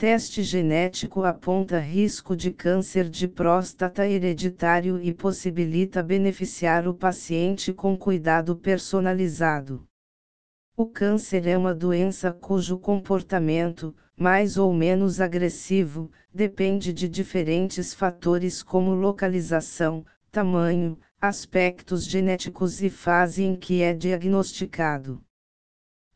Teste genético aponta risco de câncer de próstata hereditário e possibilita beneficiar o paciente com cuidado personalizado. O câncer é uma doença cujo comportamento, mais ou menos agressivo, depende de diferentes fatores como localização, tamanho, aspectos genéticos e fase em que é diagnosticado.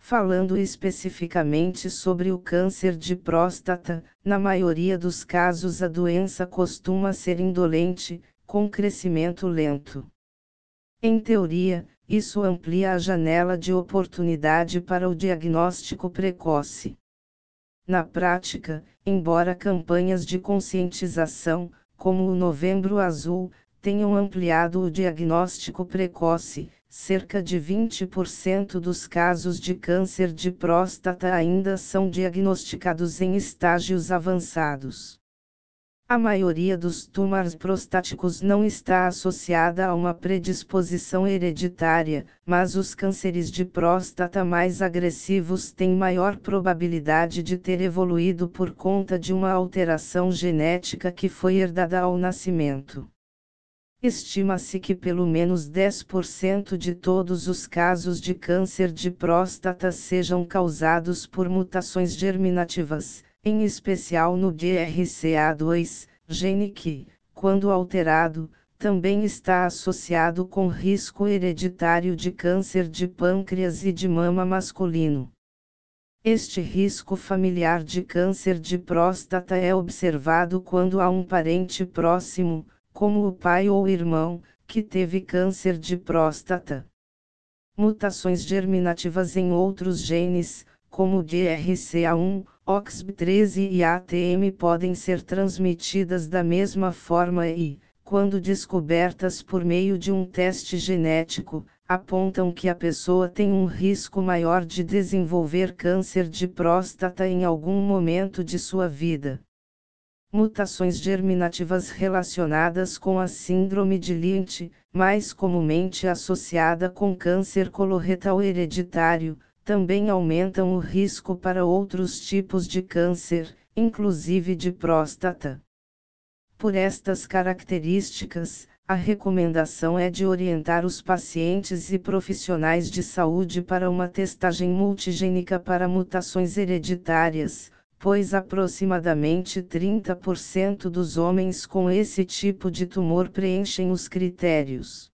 Falando especificamente sobre o câncer de próstata, na maioria dos casos a doença costuma ser indolente, com crescimento lento. Em teoria, isso amplia a janela de oportunidade para o diagnóstico precoce. Na prática, embora campanhas de conscientização, como o Novembro Azul, tenham ampliado o diagnóstico precoce, cerca de 20% dos casos de câncer de próstata ainda são diagnosticados em estágios avançados. A maioria dos tumores prostáticos não está associada a uma predisposição hereditária, mas os cânceres de próstata mais agressivos têm maior probabilidade de ter evoluído por conta de uma alteração genética que foi herdada ao nascimento. Estima-se que pelo menos 10% de todos os casos de câncer de próstata sejam causados por mutações germinativas, em especial no DRCA2, gene que, quando alterado, também está associado com risco hereditário de câncer de pâncreas e de mama masculino. Este risco familiar de câncer de próstata é observado quando há um parente próximo, como o pai ou irmão, que teve câncer de próstata. Mutações germinativas em outros genes, como DRCA1, OXB13 e ATM podem ser transmitidas da mesma forma e, quando descobertas por meio de um teste genético, apontam que a pessoa tem um risco maior de desenvolver câncer de próstata em algum momento de sua vida mutações germinativas relacionadas com a síndrome de Lynch, mais comumente associada com câncer coloretal hereditário, também aumentam o risco para outros tipos de câncer, inclusive de próstata. Por estas características, a recomendação é de orientar os pacientes e profissionais de saúde para uma testagem multigênica para mutações hereditárias, pois aproximadamente 30% dos homens com esse tipo de tumor preenchem os critérios.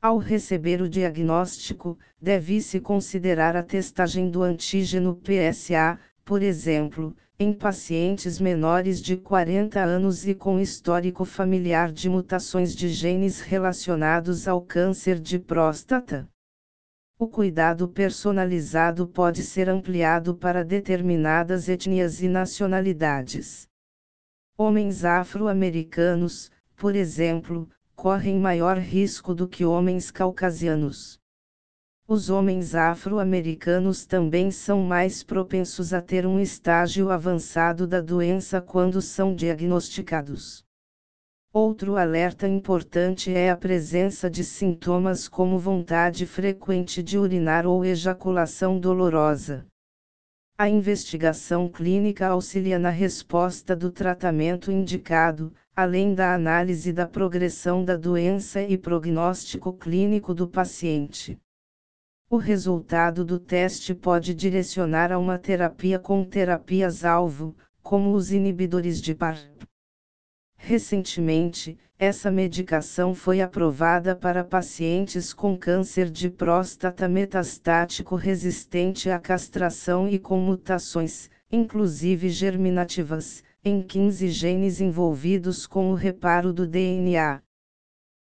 Ao receber o diagnóstico, deve-se considerar a testagem do antígeno PSA, por exemplo, em pacientes menores de 40 anos e com histórico familiar de mutações de genes relacionados ao câncer de próstata. O cuidado personalizado pode ser ampliado para determinadas etnias e nacionalidades. Homens afro-americanos, por exemplo, correm maior risco do que homens caucasianos. Os homens afro-americanos também são mais propensos a ter um estágio avançado da doença quando são diagnosticados. Outro alerta importante é a presença de sintomas como vontade frequente de urinar ou ejaculação dolorosa. A investigação clínica auxilia na resposta do tratamento indicado, além da análise da progressão da doença e prognóstico clínico do paciente. O resultado do teste pode direcionar a uma terapia com terapias-alvo, como os inibidores de PARP. Recentemente, essa medicação foi aprovada para pacientes com câncer de próstata metastático resistente à castração e com mutações, inclusive germinativas, em 15 genes envolvidos com o reparo do DNA.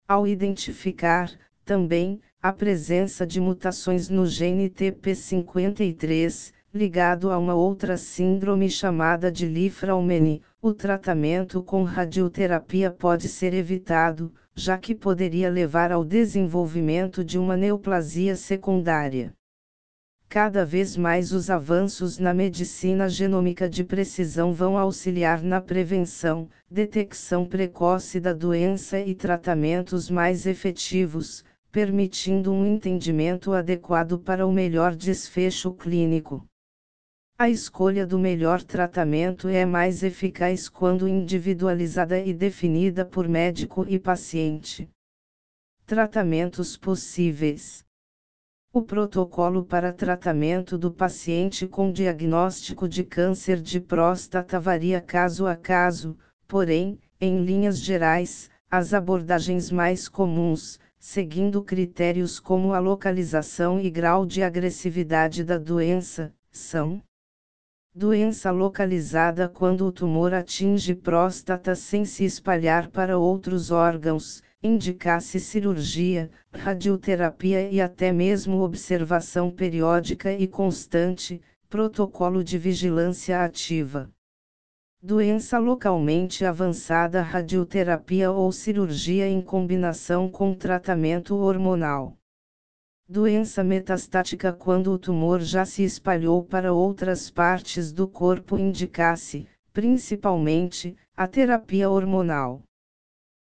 Ao identificar, também, a presença de mutações no gene TP53, ligado a uma outra síndrome chamada de Lifraumeni, o tratamento com radioterapia pode ser evitado, já que poderia levar ao desenvolvimento de uma neoplasia secundária. Cada vez mais os avanços na medicina genômica de precisão vão auxiliar na prevenção, detecção precoce da doença e tratamentos mais efetivos, permitindo um entendimento adequado para o melhor desfecho clínico. A escolha do melhor tratamento é mais eficaz quando individualizada e definida por médico e paciente. Tratamentos possíveis. O protocolo para tratamento do paciente com diagnóstico de câncer de próstata varia caso a caso, porém, em linhas gerais, as abordagens mais comuns, seguindo critérios como a localização e grau de agressividade da doença, são Doença localizada quando o tumor atinge próstata sem se espalhar para outros órgãos, indicasse cirurgia, radioterapia e até mesmo observação periódica e constante, protocolo de vigilância ativa. Doença localmente avançada, radioterapia ou cirurgia em combinação com tratamento hormonal. Doença metastática quando o tumor já se espalhou para outras partes do corpo indicasse, principalmente, a terapia hormonal.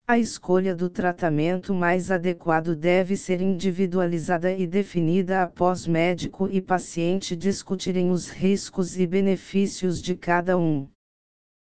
A escolha do tratamento mais adequado deve ser individualizada e definida após médico e paciente discutirem os riscos e benefícios de cada um.